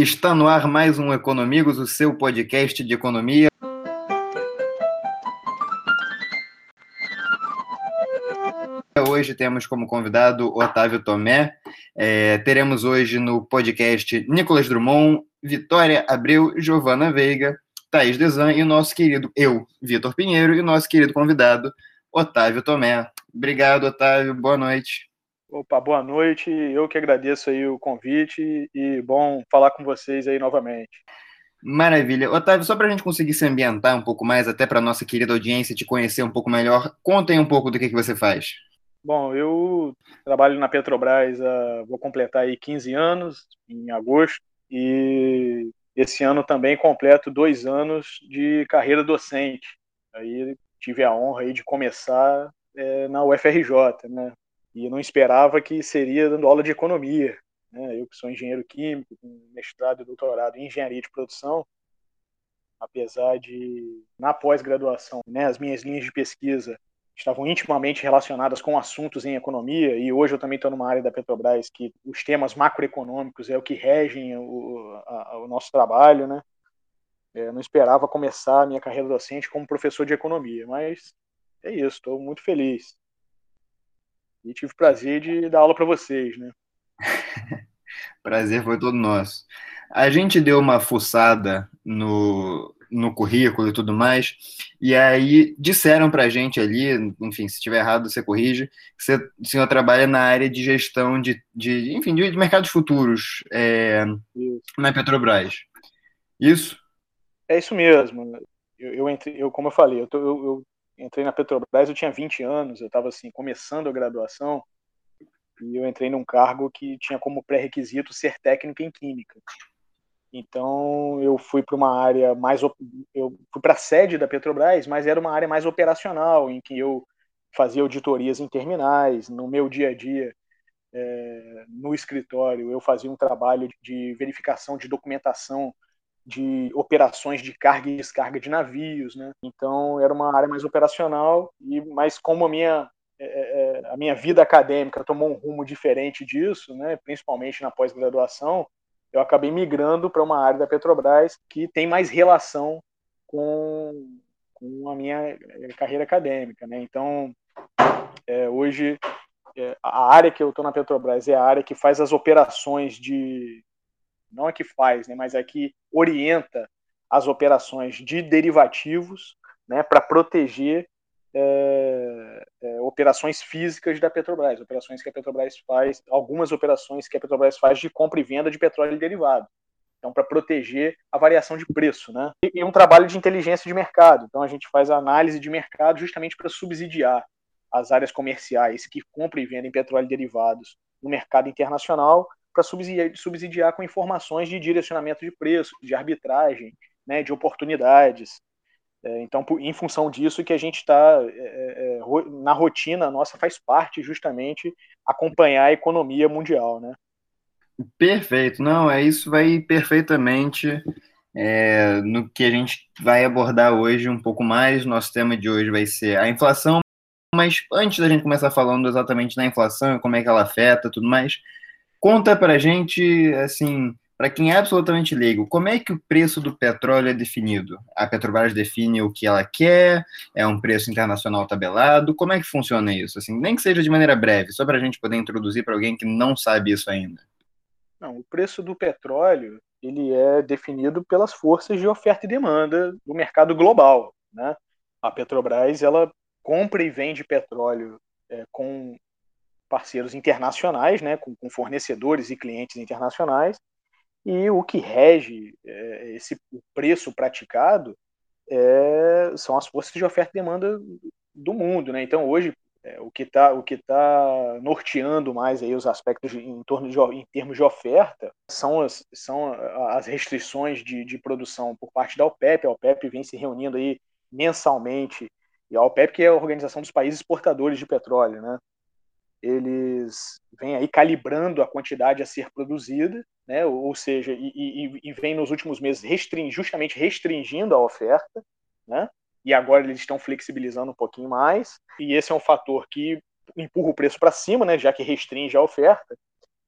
Está no ar mais um Economigos, o seu podcast de economia. Hoje temos como convidado Otávio Tomé. É, teremos hoje no podcast Nicolas Drummond, Vitória Abreu, Giovana Veiga, Thaís Desan e o nosso querido eu, Vitor Pinheiro, e o nosso querido convidado, Otávio Tomé. Obrigado, Otávio. Boa noite. Opa, boa noite. Eu que agradeço aí o convite e bom falar com vocês aí novamente. Maravilha. Otávio, só para a gente conseguir se ambientar um pouco mais, até para nossa querida audiência te conhecer um pouco melhor, contem um pouco do que, que você faz. Bom, eu trabalho na Petrobras, vou completar aí 15 anos em agosto e esse ano também completo dois anos de carreira docente. Aí tive a honra aí de começar é, na UFRJ, né? E não esperava que seria dando aula de economia. Né? Eu que sou engenheiro químico, com mestrado e doutorado em engenharia de produção, apesar de, na pós-graduação, né, as minhas linhas de pesquisa estavam intimamente relacionadas com assuntos em economia, e hoje eu também estou numa área da Petrobras que os temas macroeconômicos é o que regem o, a, o nosso trabalho, né? Eu não esperava começar a minha carreira docente como professor de economia, mas é isso, estou muito feliz. E tive o prazer de dar aula para vocês, né? prazer foi todo nosso. A gente deu uma fuçada no, no currículo e tudo mais, e aí disseram para a gente ali, enfim, se estiver errado você corrige, que você, o senhor trabalha na área de gestão de, de enfim, de, mercados futuros é, na Petrobras. Isso? É isso mesmo. Eu, eu, entre, eu como eu falei, eu, tô, eu, eu entrei na Petrobras, eu tinha 20 anos, eu estava assim, começando a graduação, e eu entrei num cargo que tinha como pré-requisito ser técnico em química. Então eu fui para uma área mais eu fui para a sede da Petrobras, mas era uma área mais operacional, em que eu fazia auditorias em terminais, no meu dia a dia é, no escritório eu fazia um trabalho de verificação de documentação de operações de carga e descarga de navios, né? Então era uma área mais operacional e mas como a minha é, é, é, a minha vida acadêmica tomou um rumo diferente disso, né? Principalmente na pós-graduação, eu acabei migrando para uma área da Petrobras que tem mais relação com, com a minha é, carreira acadêmica, né? Então é, hoje a área que eu estou na Petrobras é a área que faz as operações de não é que faz, né, mas é que orienta as operações de derivativos né, para proteger é, é, operações físicas da Petrobras, operações que a Petrobras faz, algumas operações que a Petrobras faz de compra e venda de petróleo e derivado. Então, para proteger a variação de preço, né? E, e um trabalho de inteligência de mercado. Então, a gente faz a análise de mercado justamente para subsidiar as áreas comerciais que compram e vendem petróleo e derivados no mercado internacional para subsidiar, subsidiar com informações de direcionamento de preço, de arbitragem, né, de oportunidades. É, então, em função disso que a gente está é, é, é na rotina nossa faz parte justamente acompanhar a economia mundial, né? Perfeito, não, é isso vai perfeitamente é, no que a gente vai abordar hoje um pouco mais. Nosso tema de hoje vai ser a inflação, mas antes da gente começar falando exatamente da inflação, como é que ela afeta, tudo mais, Conta pra gente, assim, para quem é absolutamente leigo, como é que o preço do petróleo é definido? A Petrobras define o que ela quer? É um preço internacional tabelado? Como é que funciona isso? Assim, nem que seja de maneira breve, só para a gente poder introduzir para alguém que não sabe isso ainda. Não, o preço do petróleo ele é definido pelas forças de oferta e demanda do mercado global, né? A Petrobras ela compra e vende petróleo é, com parceiros internacionais, né, com, com fornecedores e clientes internacionais, e o que rege é, esse o preço praticado é, são as forças de oferta e demanda do mundo, né? Então hoje é, o que está o que tá norteando mais aí os aspectos de, em torno de em termos de oferta são as, são as restrições de, de produção por parte da OPEP. A OPEP vem se reunindo aí mensalmente e a OPEP que é a organização dos países exportadores de petróleo, né? Eles vêm aí calibrando a quantidade a ser produzida, né? ou seja, e, e, e vem nos últimos meses restring, justamente restringindo a oferta, né? e agora eles estão flexibilizando um pouquinho mais, e esse é um fator que empurra o preço para cima, né? já que restringe a oferta,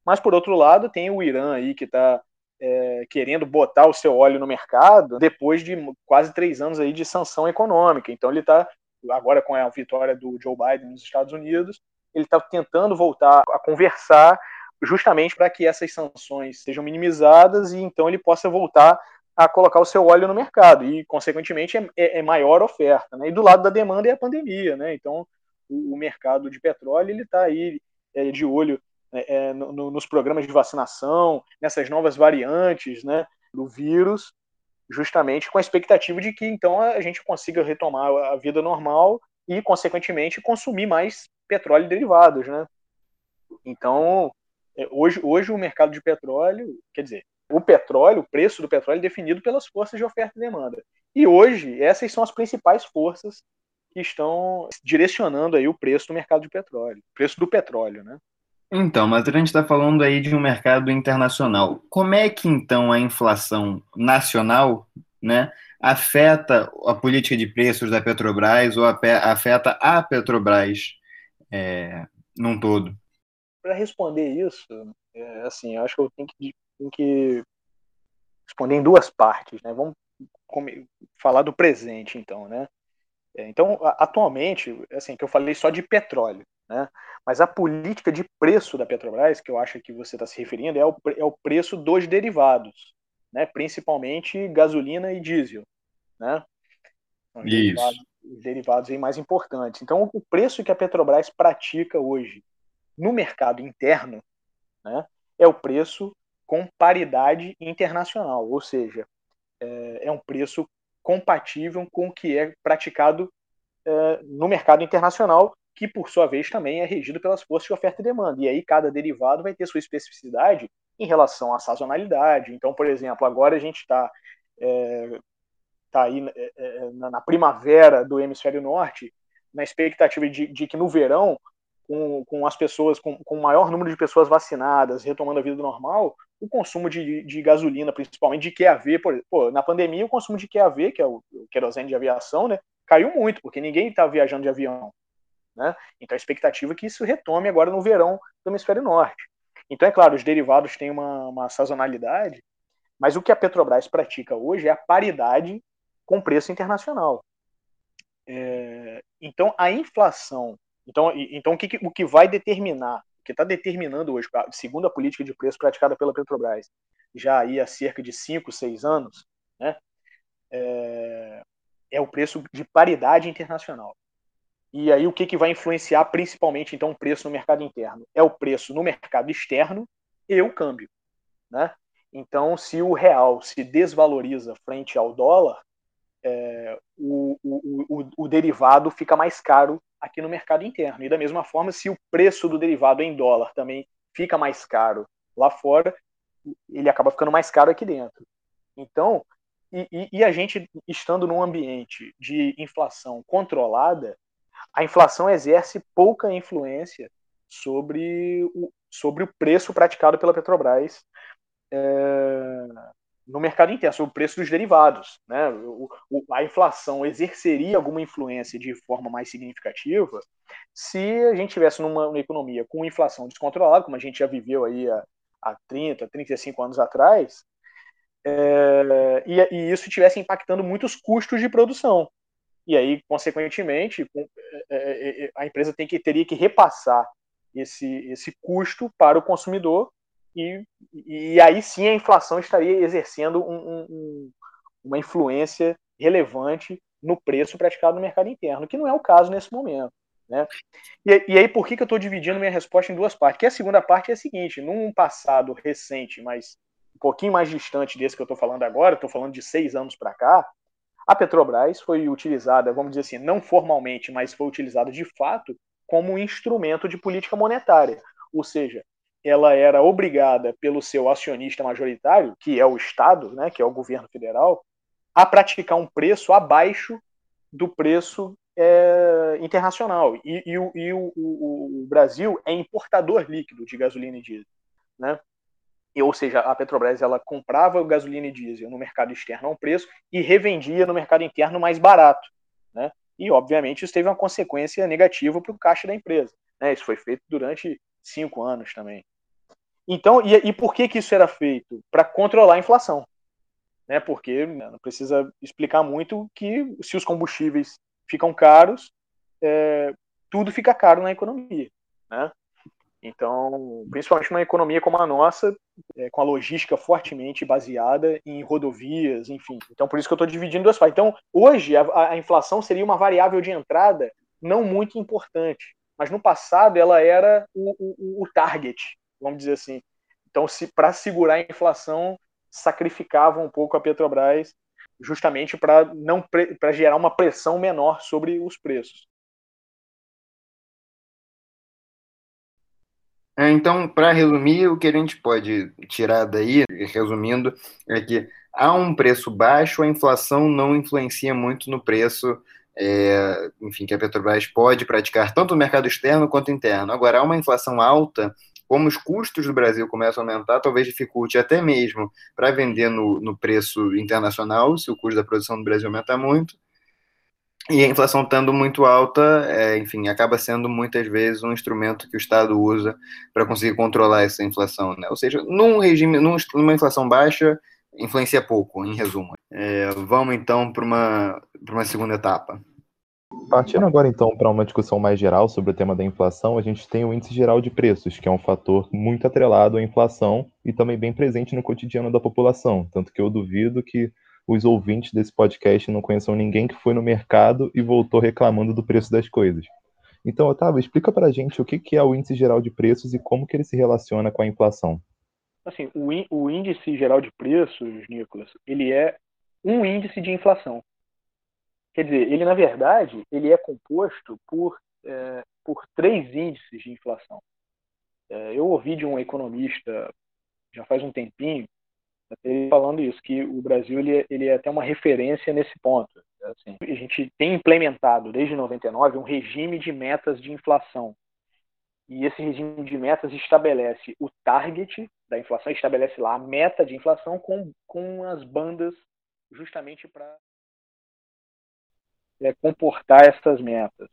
mas por outro lado tem o Irã aí que está é, querendo botar o seu óleo no mercado depois de quase três anos aí de sanção econômica. Então ele está agora com a vitória do Joe Biden nos Estados Unidos, ele está tentando voltar a conversar justamente para que essas sanções sejam minimizadas e então ele possa voltar a colocar o seu óleo no mercado e, consequentemente, é, é, é maior oferta. Né? E do lado da demanda é a pandemia. Né? Então, o, o mercado de petróleo ele está aí é, de olho é, é, no, nos programas de vacinação, nessas novas variantes né, do vírus, justamente com a expectativa de que então a gente consiga retomar a vida normal e, consequentemente, consumir mais petróleo e derivados. Né? Então, é, hoje, hoje o mercado de petróleo, quer dizer, o petróleo, o preço do petróleo é definido pelas forças de oferta e demanda. E hoje, essas são as principais forças que estão direcionando aí o preço do mercado de petróleo, o preço do petróleo, né? Então, mas a gente está falando aí de um mercado internacional. Como é que então a inflação nacional, né, afeta a política de preços da Petrobras ou afeta a Petrobras é, num todo? para responder isso, é, assim, eu acho que eu tenho que, tenho que responder em duas partes, né? Vamos falar do presente, então, né? É, então, atualmente, assim, que eu falei só de petróleo, né? Mas a política de preço da Petrobras, que eu acho que você está se referindo, é o, é o preço dos derivados, né? Principalmente gasolina e diesel, né? Os Isso. Derivados, os derivados aí mais importantes. Então, o preço que a Petrobras pratica hoje no mercado interno, né, é o preço com paridade internacional, ou seja, é, é um preço compatível com o que é praticado é, no mercado internacional, que por sua vez também é regido pelas forças de oferta e demanda. E aí cada derivado vai ter sua especificidade em relação à sazonalidade. Então, por exemplo, agora a gente está é, tá aí é, é, na primavera do hemisfério norte, na expectativa de, de que no verão com, com as pessoas, com, maior número de pessoas vacinadas, retomando a vida normal, o consumo de, de gasolina, principalmente de QAV, por, pô, na pandemia o consumo de QAV, que é o, o querosene de aviação, né, caiu muito, porque ninguém está viajando de avião. Né? Então a expectativa é que isso retome agora no verão do hemisfério norte. Então, é claro, os derivados têm uma, uma sazonalidade, mas o que a Petrobras pratica hoje é a paridade com preço internacional. É, então, a inflação então, então o, que, o que vai determinar, o que está determinando hoje, segundo a política de preço praticada pela Petrobras, já aí há cerca de 5, 6 anos, né, é, é, o preço de paridade internacional. E aí o que, que vai influenciar principalmente então o preço no mercado interno? É o preço no mercado externo e o câmbio. Né? Então, se o real se desvaloriza frente ao dólar, é, o, o, o, o derivado fica mais caro aqui no mercado interno. E da mesma forma, se o preço do derivado em dólar também fica mais caro lá fora, ele acaba ficando mais caro aqui dentro. Então, e, e, a gente estando num ambiente de inflação controlada, a inflação exerce pouca influência sobre o, sobre o preço praticado pela Petrobras é, no mercado interno, sobre o preço dos derivados. Né? O, o, a inflação exerceria alguma influência de forma mais significativa se a gente tivesse numa, numa economia com inflação descontrolada, como a gente já viveu aí há, há 30, 35 anos atrás, é, e, e, isso estivesse impactando muitos custos de produção. E aí, consequentemente, é, é, é, a empresa tem que, teria que repassar esse, esse custo para o consumidor e, e aí sim a inflação estaria exercendo um, um, uma influência relevante no preço praticado no mercado interno, que não é o caso nesse momento. Né? E, e aí, por que, que eu estou dividindo minha resposta em duas partes? Que a segunda parte é a seguinte: num passado recente, mas um pouquinho mais distante desse que eu estou falando agora, estou falando de seis anos para cá, a Petrobras foi utilizada, vamos dizer assim, não formalmente, mas foi utilizada de fato como um instrumento de política monetária. Ou seja, ela era obrigada pelo seu acionista majoritário, que é o Estado, né, que é o governo federal, a praticar um preço abaixo do preço é, internacional. E, e, o, e o, o, o, Brasil é importador líquido de gasolina e diesel. Né? E, ou seja, a Petrobras ela comprava gasolina e diesel no mercado externo a um preço e revendia no mercado interno mais barato. Né? E, obviamente, isso teve uma consequência negativa para o caixa da empresa. Né? Isso foi feito durante cinco anos também. Então, e, e por que, que isso era feito? Para controlar a inflação. Né? Porque né, não precisa explicar muito que se os combustíveis ficam caros, é, tudo fica caro na economia. Né? Então, principalmente uma economia como a nossa, é, com a logística fortemente baseada em rodovias, enfim. Então, por isso que eu estou dividindo duas partes. Então, hoje, a, a, inflação seria uma variável de entrada não muito importante, mas no passado ela era o, o, o target, vamos dizer assim. Então, se para segurar a inflação, sacrificavam um pouco a Petrobras justamente para não para gerar uma pressão menor sobre os preços. É, então, para resumir, o que a gente pode tirar daí, resumindo, é que há um preço baixo, a inflação não influencia muito no preço, é, enfim, que a Petrobras pode praticar tanto no mercado externo quanto interno. Agora, há uma inflação alta, como os custos do Brasil começam a aumentar, talvez dificulte até mesmo para vender no, no preço internacional, se o custo da produção do Brasil aumentar muito. E a inflação estando muito alta, é, enfim, acaba sendo muitas vezes um instrumento que o Estado usa para conseguir controlar essa inflação. Né? Ou seja, num regime, num, numa inflação baixa, influencia pouco, em resumo. É, vamos então para uma, uma segunda etapa. Partindo agora então para uma discussão mais geral sobre o tema da inflação, a gente tem o índice geral de preços, que é um fator muito atrelado à inflação e também bem presente no cotidiano da população. Tanto que eu duvido que os ouvintes desse podcast não conheçam ninguém que foi no mercado e voltou reclamando do preço das coisas. Então, Otávio, explica para a gente o que é o índice geral de preços e como que ele se relaciona com a inflação. Assim, o índice geral de preços, Nicolas, ele é um índice de inflação. Quer dizer, ele na verdade ele é composto por, é, por três índices de inflação. É, eu ouvi de um economista já faz um tempinho ele falando isso, que o Brasil ele, é, ele é até uma referência nesse ponto. Assim, a gente tem implementado desde 99 um regime de metas de inflação. E esse regime de metas estabelece o target da inflação, estabelece lá a meta de inflação com, com as bandas justamente para é, comportar essas metas,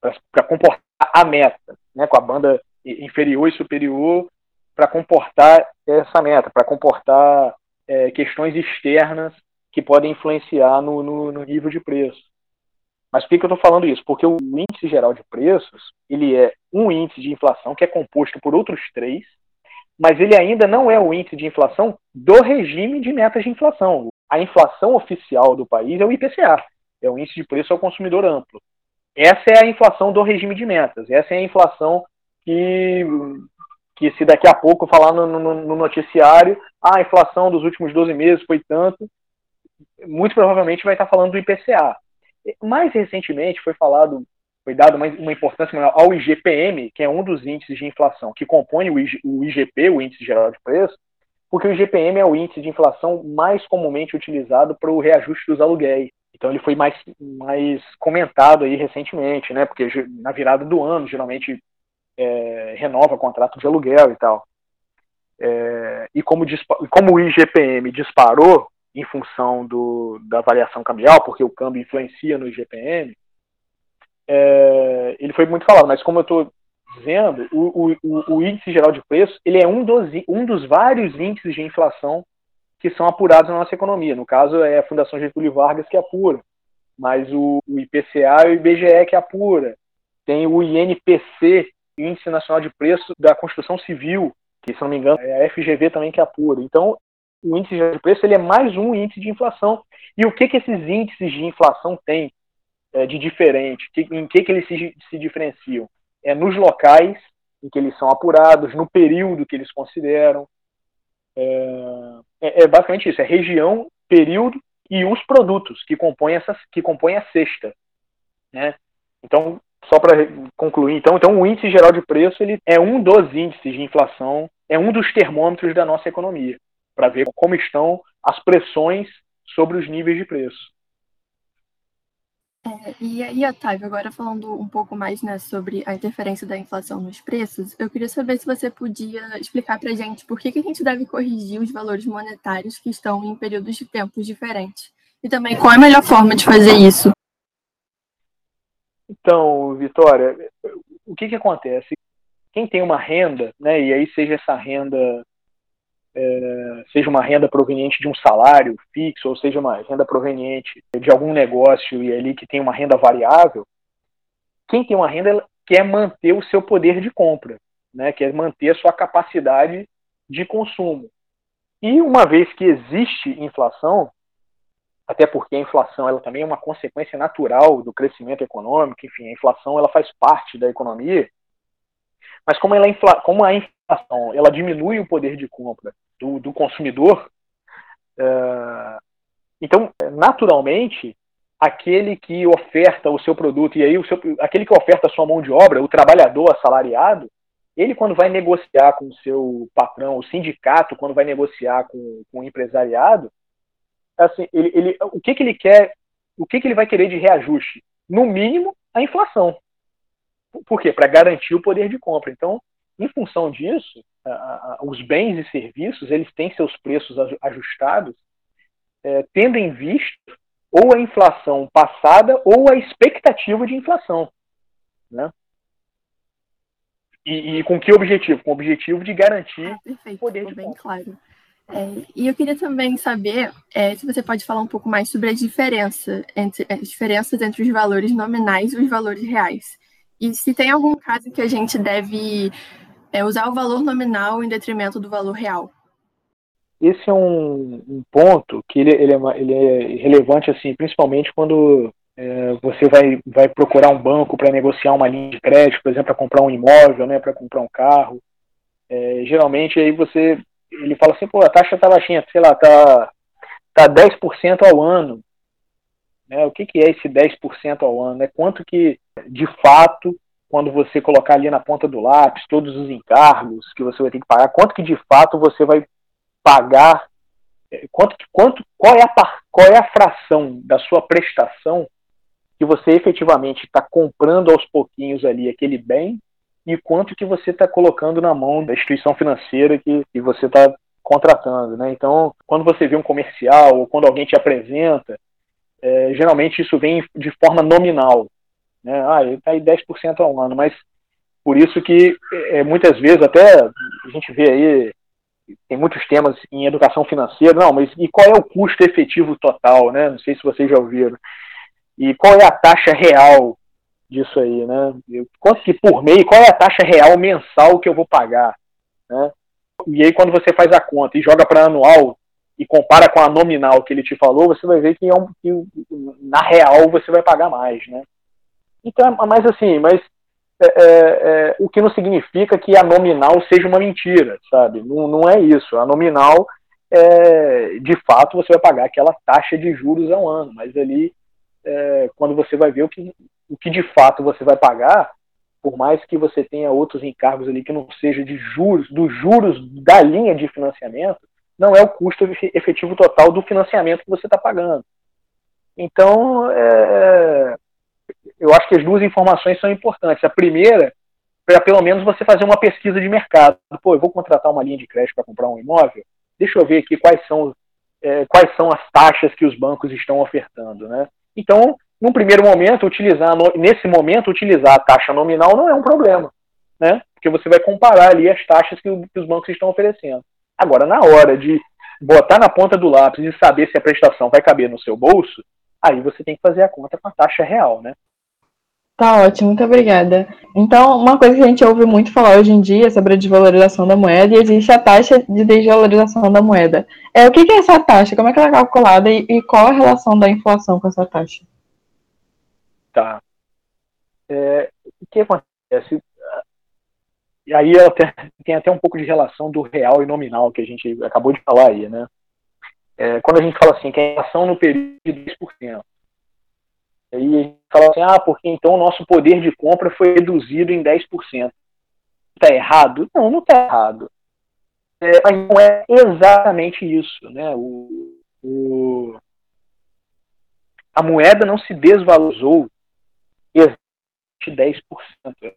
para comportar a meta, né, com a banda inferior e superior para comportar essa meta, para comportar é, questões externas que podem influenciar no, no, no nível de preço. Mas por que, que eu estou falando isso? Porque o índice geral de preços ele é um índice de inflação que é composto por outros três, mas ele ainda não é o índice de inflação do regime de metas de inflação. A inflação oficial do país é o IPCA, é o índice de preço ao consumidor amplo. Essa é a inflação do regime de metas. Essa é a inflação que que se daqui a pouco falar no, no, no, noticiário, ah, a inflação dos últimos 12 meses foi tanto, muito provavelmente vai estar falando do IPCA. Mais recentemente foi falado, foi dado uma, uma importância maior ao IGPM, que é um dos índices de inflação que compõe o, IG, o IGP, o Índice Geral de Preço, porque o IGPM é o índice de inflação mais comumente utilizado para o reajuste dos aluguéis. Então ele foi mais, mais comentado aí recentemente, né? Porque na virada do ano, geralmente é, renova contrato de aluguel e tal. É, e como, como o IGPM disparou em função do, da variação cambial, porque o câmbio influencia no IGPM, é, ele foi muito falado, mas como eu estou dizendo, o, o, o, índice geral de preços ele é um dos, um dos vários índices de inflação que são apurados na nossa economia. No caso, é a Fundação Getúlio Vargas que apura, mas o, IPCA e o IBGE que apura. Tem o INPC, Índice Nacional de Preço da Construção Civil, que, se não me engano, é a FGV também que apura. Então, o índice de preço ele é mais um índice de inflação. E o que, que esses índices de inflação têm é, de diferente? em que, que eles se, se diferenciam? É nos locais em que eles são apurados, no período que eles consideram. É, é, é basicamente isso: é região, período e os produtos que compõem, essas, que compõem a cesta. Né? Então, só para concluir, então, então o índice geral de preço ele é um dos índices de inflação, é um dos termômetros da nossa economia, para ver como estão as pressões sobre os níveis de preço. É, e aí, Otávio, agora falando um pouco mais né, sobre a interferência da inflação nos preços, eu queria saber se você podia explicar para a gente por que, que a gente deve corrigir os valores monetários que estão em períodos de tempos diferentes. E também qual é a melhor forma de fazer isso então, Vitória, o que, que acontece? quem tem uma renda, né, e aí seja essa renda é, seja uma renda proveniente de um salário fixo, ou seja uma renda proveniente de algum negócio e ali que tem uma renda variável, quem tem uma renda quer manter o seu poder de compra, né, quer manter a sua capacidade de consumo. E uma vez que existe inflação, até porque a inflação ela também é uma consequência natural do crescimento econômico, enfim, a inflação ela faz parte da economia, mas como, ela infla, como a inflação ela diminui o poder de compra do, do consumidor, uh, então, naturalmente, aquele que oferta o seu produto, e aí o seu, aquele que oferta a sua mão de obra, o trabalhador assalariado, ele quando vai negociar com o seu patrão, o sindicato, quando vai negociar com, com o empresariado, assim, ele, ele, o que, que ele quer, o que, que ele vai querer de reajuste? No mínimo, a inflação. Por quê? Para garantir o poder de compra. Então, em função disso, a, a, os bens e serviços eles têm seus preços ajustados, é, tendo em vista ou a inflação passada ou a expectativa de inflação. Né? E, e, com que objetivo? Com o objetivo de garantir ah, perfeito, poder de bem compra. claro. É, e eu queria também saber é, se você pode falar um pouco mais sobre a diferença entre as diferenças entre os valores nominais e os valores reais. E se tem algum caso que a gente deve é, usar o valor nominal em detrimento do valor real. Esse é um, um ponto que ele, ele, é, ele, é, relevante, assim, principalmente quando é, você vai, vai procurar um banco para negociar uma linha de crédito, por exemplo, para comprar um imóvel, né, para comprar um carro. É, geralmente aí você ele fala assim, pô, a taxa tá baixinha, sei lá, tá, tá 10% ao ano. Né? O que, que é esse 10% ao ano? É quanto que, de fato, quando você colocar ali na ponta do lápis todos os encargos que você vai ter que pagar, quanto que de fato você vai pagar, é, quanto, quanto, qual, é a, qual é a fração da sua prestação que você efetivamente está comprando aos pouquinhos ali aquele bem e quanto que você está colocando na mão da instituição financeira que, que você está contratando, né? Então, quando você vê um comercial ou quando alguém te apresenta, é, geralmente isso vem de forma nominal, né? Ah, ele está aí 10% ao ano, mas por isso que é, muitas vezes até a gente vê aí tem muitos temas em educação financeira, não, mas e qual é o custo efetivo total, né? Não sei se vocês já ouviram. E qual é a taxa real disso aí, né? Quanto que por mês, qual é a taxa real mensal que eu vou pagar, né? E aí quando você faz a conta e joga para anual e compara com a nominal que ele te falou, você vai ver que, é um, que na real você vai pagar mais, né? Então, mas assim, mas é, é, é, o que não significa que a nominal seja uma mentira, sabe? Não, não é isso. A nominal, é, de fato, você vai pagar aquela taxa de juros ao ano, mas ali, é, quando você vai ver o que o que de fato você vai pagar, por mais que você tenha outros encargos ali que não seja de juros, dos juros da linha de financiamento, não é o custo efetivo total do financiamento que você está pagando. Então, é, eu acho que as duas informações são importantes. A primeira, para pelo menos você fazer uma pesquisa de mercado. Pô, eu vou contratar uma linha de crédito para comprar um imóvel, deixa eu ver aqui quais são, é, quais são as taxas que os bancos estão ofertando. Né? Então, num primeiro momento, utilizar, nesse momento, utilizar a taxa nominal não é um problema, né? Porque você vai comparar ali as taxas que, os bancos estão oferecendo. Agora, na hora de botar na ponta do lápis e saber se a prestação vai caber no seu bolso, aí você tem que fazer a conta com a taxa real, né? Tá ótimo, muito obrigada. Então, uma coisa que a gente ouve muito falar hoje em dia é sobre a desvalorização da moeda e existe a taxa de desvalorização da moeda. É, o que é essa taxa? Como é que ela é calculada e, qual a relação da inflação com essa taxa? Tá. É, o que acontece? E aí tem até um pouco de relação do real e nominal que a gente acabou de falar aí, né? É, quando a gente fala assim, que a inflação no período de 10%, aí a fala assim, ah, porque então o nosso poder de compra foi reduzido em 10%. Está errado? Não, não está errado. É, mas não é exatamente isso, né? O, o, a moeda não se desvalorizou existe 10%.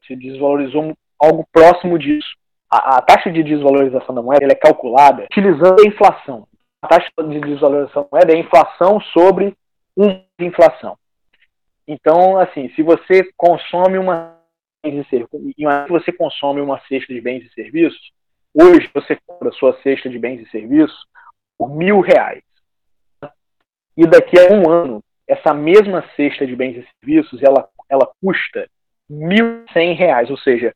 Se desvalorizou algo próximo disso. A, a, taxa de desvalorização da moeda é calculada utilizando a inflação. A taxa de desvalorização da moeda é a inflação sobre um de inflação. Então, assim, se você consome uma você consome uma cesta de bens e serviços, hoje você compra a sua cesta de bens e serviços por mil reais. E daqui a um ano, essa mesma cesta de bens e serviços, ela, ela custa mil cem reais, ou seja,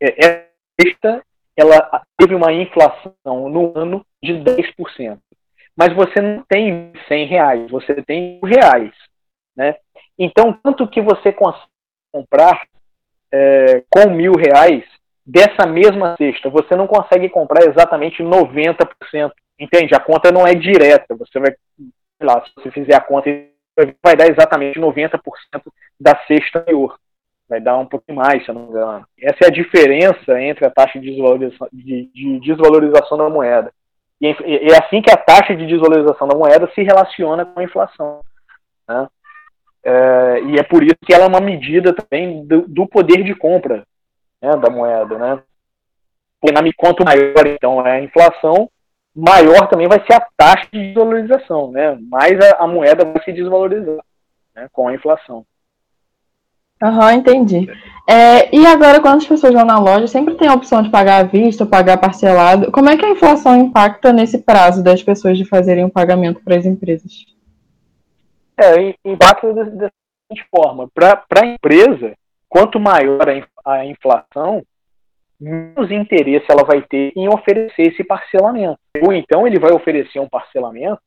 é, essa cesta ela teve uma inflação no ano de 10%. Mas você não tem 100 reais, você tem reais. Né? Então, quanto que você consegue comprar é, com mil reais dessa mesma cesta? Você não consegue comprar exatamente 90%. Entende? A conta não é direta. Você vai, sei lá, se você fizer a conta, vai dar exatamente 90% da cesta anterior vai dar um pouquinho mais, se eu não me engano. Essa é a diferença entre a taxa de desvalorização, de, de desvalorização da moeda. E é assim que a taxa de desvalorização da moeda se relaciona com a inflação. Né? É, e é por isso que ela é uma medida também do, do poder de compra né, da moeda. Né? Porque quanto maior então é a inflação, maior também vai ser a taxa de desvalorização, né? mais a, a moeda vai se desvalorizar né, com a inflação. Aham, entendi. É, e agora, quando as pessoas vão na loja, sempre tem a opção de pagar à vista ou pagar parcelado. Como é que a inflação impacta nesse prazo das pessoas de fazerem o pagamento para as empresas? É, impacta da seguinte forma: para a empresa, quanto maior a inflação, menos interesse ela vai ter em oferecer esse parcelamento. Ou então ele vai oferecer um parcelamento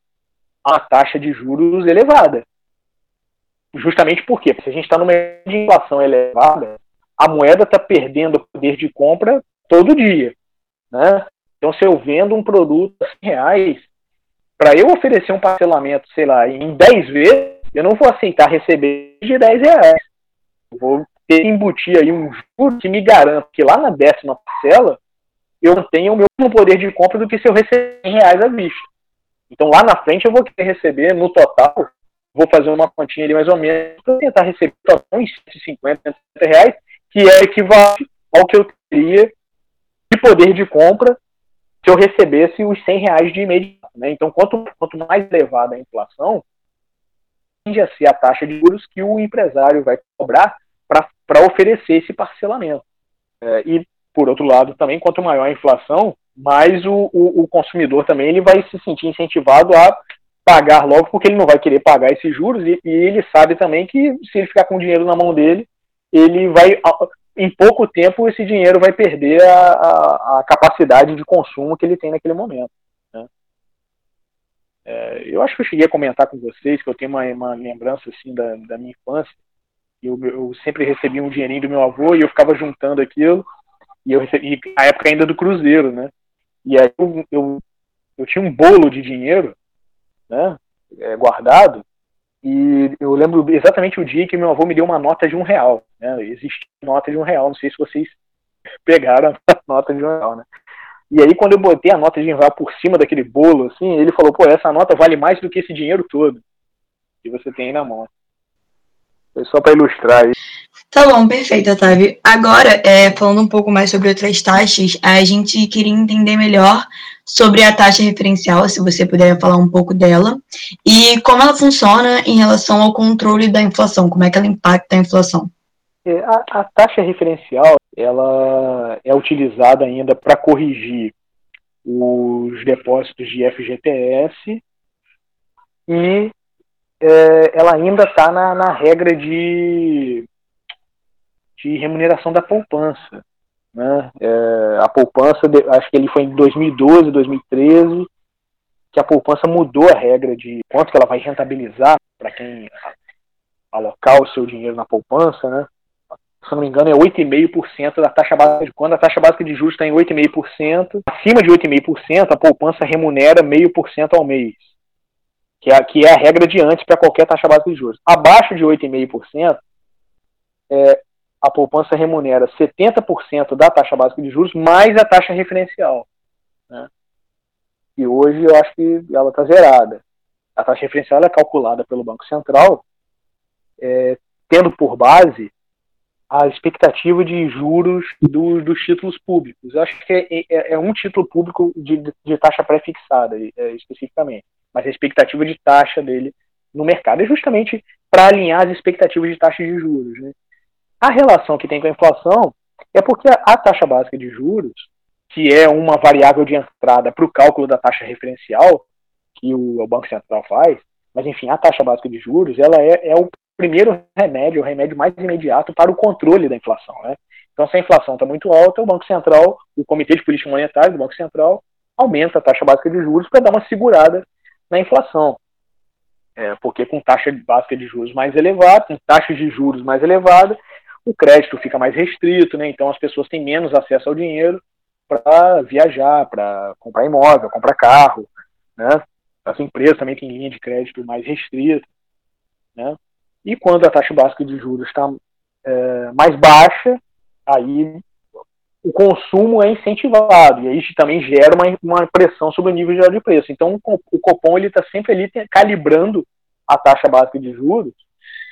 a taxa de juros elevada. Justamente porque se a gente está numa inflação elevada, a moeda está perdendo poder de compra todo dia. Né? Então, se eu vendo um produto a 100 reais, para eu oferecer um parcelamento, sei lá, em 10 vezes, eu não vou aceitar receber de 10 reais. Eu vou ter que embutir aí um juro que me garanta que lá na décima parcela eu tenha o meu poder de compra do que se eu receber 100 reais à vista. Então lá na frente eu vou querer receber no total vou fazer uma continha ali mais ou menos para tentar receber uns 150, 150 reais, que é equivalente ao que eu teria de poder de compra se eu recebesse os 100 reais de imediato. Né? Então, quanto, quanto mais elevada a inflação, tende a ser a taxa de juros que o empresário vai cobrar para oferecer esse parcelamento. É, e, por outro lado, também, quanto maior a inflação, mais o, o, o consumidor também ele vai se sentir incentivado a pagar logo, porque ele não vai querer pagar esses juros e, e, ele sabe também que se ele ficar com o dinheiro na mão dele, ele vai, em pouco tempo, esse dinheiro vai perder a, a, a capacidade de consumo que ele tem naquele momento. É, eu acho que eu cheguei a comentar com vocês que eu tenho uma, uma lembrança assim da, da minha infância. Eu, eu sempre recebia um dinheirinho do meu avô e eu ficava juntando aquilo. E eu recebi, na época ainda do Cruzeiro, né? E aí eu, eu, eu tinha um bolo de dinheiro né, é, guardado, e eu lembro exatamente o dia que meu avô me deu uma nota de um real. Né? Existe nota de um real, não sei se vocês pegaram a nota de um real, né? E aí, quando eu botei a nota de real por cima daquele bolo, assim, ele falou, pô, essa nota vale mais do que esse dinheiro todo que você tem aí na mão. Foi só para ilustrar isso. Tá bom, perfeito, Otávio. Agora, é, falando um pouco mais sobre outras taxas, a gente queria entender melhor sobre a taxa referencial, se você puder falar um pouco dela, e como ela funciona em relação ao controle da inflação, como é que ela impacta a inflação. É, a, a taxa referencial ela é utilizada ainda para corrigir os depósitos de FGTS e é, ela ainda está na, na regra de, de remuneração da poupança. Né? É, a poupança, acho que ele foi em 2012, 2013, que a poupança mudou a regra de quanto que ela vai rentabilizar para quem alocar o seu dinheiro na poupança, né? Se não me engano, é 8,5% da taxa básica de quando a taxa básica de juros está em 8,5%, acima de 8,5%, a poupança remunera 0,5% ao mês, que é, que é a regra de antes para qualquer taxa básica de juros. Abaixo de 8,5%, é, a poupança remunera 70% da taxa básica de juros mais a taxa referencial. Né? E hoje eu acho que ela está zerada. A taxa referencial é calculada pelo Banco Central, é, tendo por base a expectativa de juros do, dos títulos públicos. Eu acho que é, é, é um título público de, de taxa pré-fixada, é, especificamente. Mas a expectativa de taxa dele no mercado é justamente para alinhar as expectativas de taxa de juros. Né? A relação que tem com a inflação é porque a, a taxa básica de juros, que é uma variável de entrada para o cálculo da taxa referencial, que o, o, Banco Central faz, mas enfim, a taxa básica de juros, ela é, é o primeiro remédio, o remédio mais imediato para o controle da inflação, né? Então, se a inflação está muito alta, o Banco Central, o Comitê de Política Monetária do Banco Central, aumenta a taxa básica de juros para dar uma segurada na inflação. É, porque com taxa básica de juros mais elevada, com taxas de juros mais elevada, o crédito fica mais restrito, né? então as pessoas têm menos acesso ao dinheiro para viajar, para comprar imóvel, comprar carro. Né? As empresas também têm linha de crédito mais restrita. Né? E quando a taxa básica de juros está é, mais baixa, aí o consumo é incentivado e aí também gera uma, uma pressão sobre o nível geral de preço. Então o Copom ele está sempre ali calibrando a taxa básica de juros,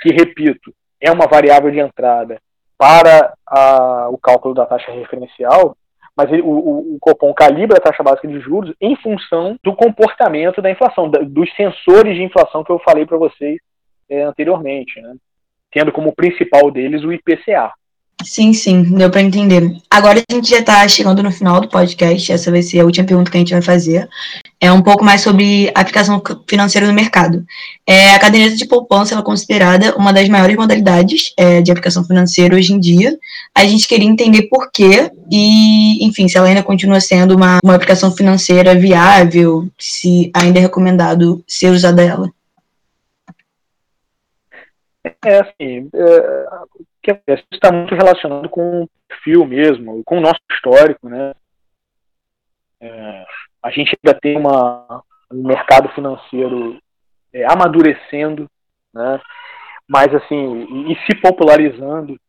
que repito é uma variável de entrada para a, o cálculo da taxa referencial, mas ele, o, o, Copom calibra a taxa básica de juros em função do comportamento da inflação, da, dos sensores de inflação que eu falei para vocês é, anteriormente, né? tendo como principal deles o IPCA. Sim, sim, deu para entender. Agora a gente já está chegando no final do podcast, essa vai ser a última pergunta que a gente vai fazer. É um pouco mais sobre a aplicação financeira no mercado. É, a caderneta de poupança é considerada uma das maiores modalidades é, de aplicação financeira hoje em dia. A gente queria entender por quê e, enfim, se ela ainda continua sendo uma, uma aplicação financeira viável, se ainda é recomendado ser usada ela. É assim, é, que está muito relacionado com o perfil mesmo, com o nosso histórico, né? É, a gente ainda tem uma, um mercado financeiro é, amadurecendo, né? Mas assim, e, e se popularizando,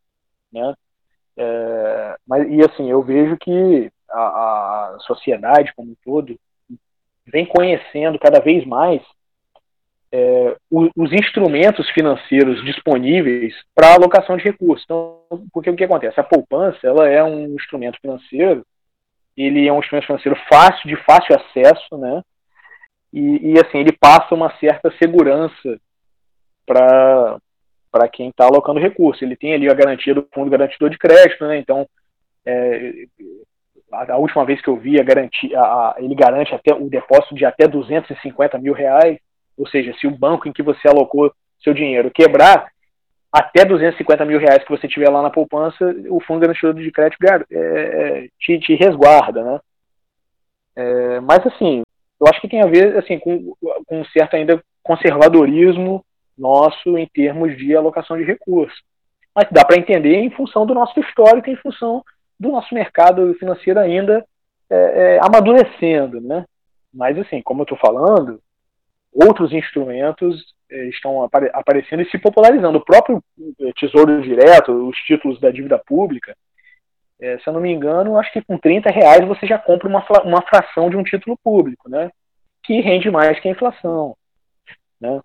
né? É, mas, e assim, eu vejo que a, a sociedade como um todo vem conhecendo cada vez mais é, os instrumentos financeiros disponíveis para alocação de recursos. Então, porque o que acontece? A poupança ela é um instrumento financeiro, ele é um instrumento financeiro fácil, de fácil acesso, né? E, e assim, ele passa uma certa segurança para quem está alocando recurso. Ele tem ali a garantia do fundo garantidor de crédito, né? Então, é, a, a, última vez que eu vi a garantia, a, ele garante até o depósito de até 250 mil reais. Ou seja, se o banco em que você alocou seu dinheiro quebrar, até 250 mil reais que você tiver lá na poupança, o fundo garantidor de crédito é, é, te, te, resguarda, né? É, mas assim, eu acho que tem a ver assim com, com um certo ainda conservadorismo nosso em termos de alocação de recursos. Mas dá para entender em função do nosso histórico, em função do nosso mercado financeiro ainda é, é, amadurecendo, né? Mas assim, como eu estou falando, outros instrumentos eh, estão apare aparecendo e se popularizando. O próprio eh, Tesouro Direto, os títulos da dívida pública, eh, se eu não me engano, acho que com 30 reais você já compra uma, uma fração de um título público, né? Que rende mais que a inflação, né?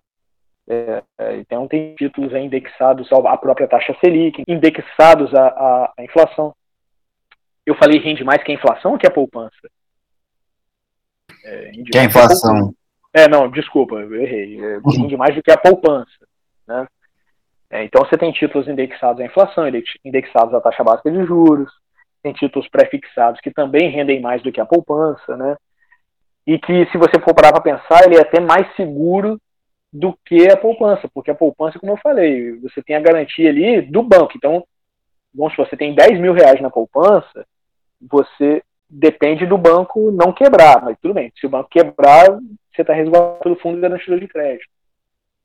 É, então tem títulos indexados à própria taxa Selic, indexados à, à, à inflação. Eu falei rende mais que a inflação ou que a poupança? É, que a inflação. É, não, desculpa, eu errei. É, rende mais do que a poupança. Né? É, então você tem títulos indexados à inflação, indexados à taxa básica de juros, tem títulos pré-fixados que também rendem mais do que a poupança, né? E que, se você for parar para pensar, ele é até mais seguro do que a poupança, porque a poupança, como eu falei, você tem a garantia ali do banco. Então, vamos supor, você tem 10 mil reais na poupança, você depende do banco não quebrar, mas tudo bem, se o banco quebrar, você está resguardado pelo fundo garantidor de crédito.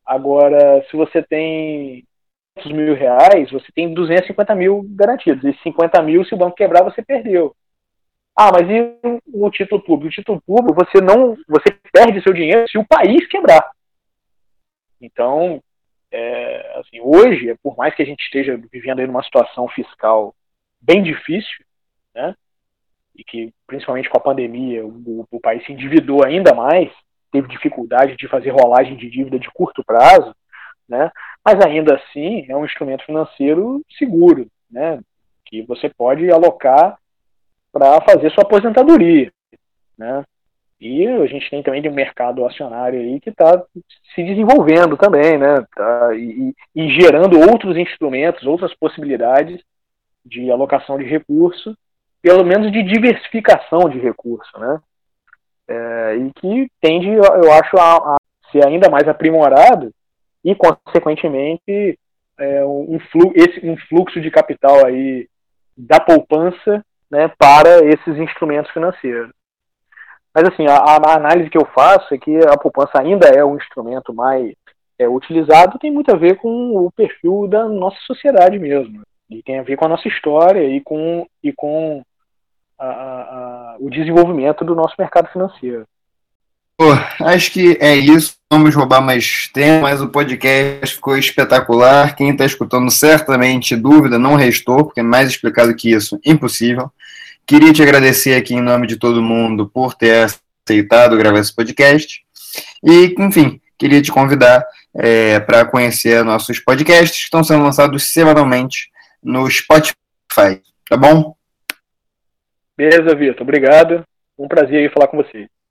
Agora, se você tem 500 mil reais, você tem 250 mil garantidos. E 50 mil, se o banco quebrar, você perdeu. Ah, mas e o título público? O título público, você não, você perde seu dinheiro se o país quebrar. Então, é, assim, hoje, por mais que a gente esteja vivendo aí numa situação fiscal bem difícil, né, e que principalmente com a pandemia o, o país se endividou ainda mais, teve dificuldade de fazer rolagem de dívida de curto prazo, né? mas ainda assim é um instrumento financeiro seguro, né? que você pode alocar para fazer sua aposentadoria. Né? E a gente tem também um mercado acionário aí que está se desenvolvendo também, né? Tá, e, e, gerando outros instrumentos, outras possibilidades de alocação de recurso, pelo menos de diversificação de recurso, né? É, e que tende, eu acho, a, a, ser ainda mais aprimorado e, consequentemente, é, um, fluxo, esse, um fluxo de capital aí da poupança né, para esses instrumentos financeiros. Mas assim, a, a, análise que eu faço é que a poupança ainda é o instrumento mais é, utilizado, tem muito a ver com o perfil da nossa sociedade mesmo. E tem a ver com a nossa história e com, e com a, a, o desenvolvimento do nosso mercado financeiro. Pô, acho que é isso. Vamos roubar mais tempo, mas o podcast ficou espetacular. Quem está escutando certamente dúvida não restou, porque mais explicado que isso, impossível. Queria te agradecer aqui em nome de todo mundo por ter aceitado gravar esse podcast. E, enfim, queria te convidar é, para conhecer nossos podcasts que estão sendo lançados semanalmente no Spotify, tá bom? Beleza, Vitor. Obrigado. Um prazer aí falar com você.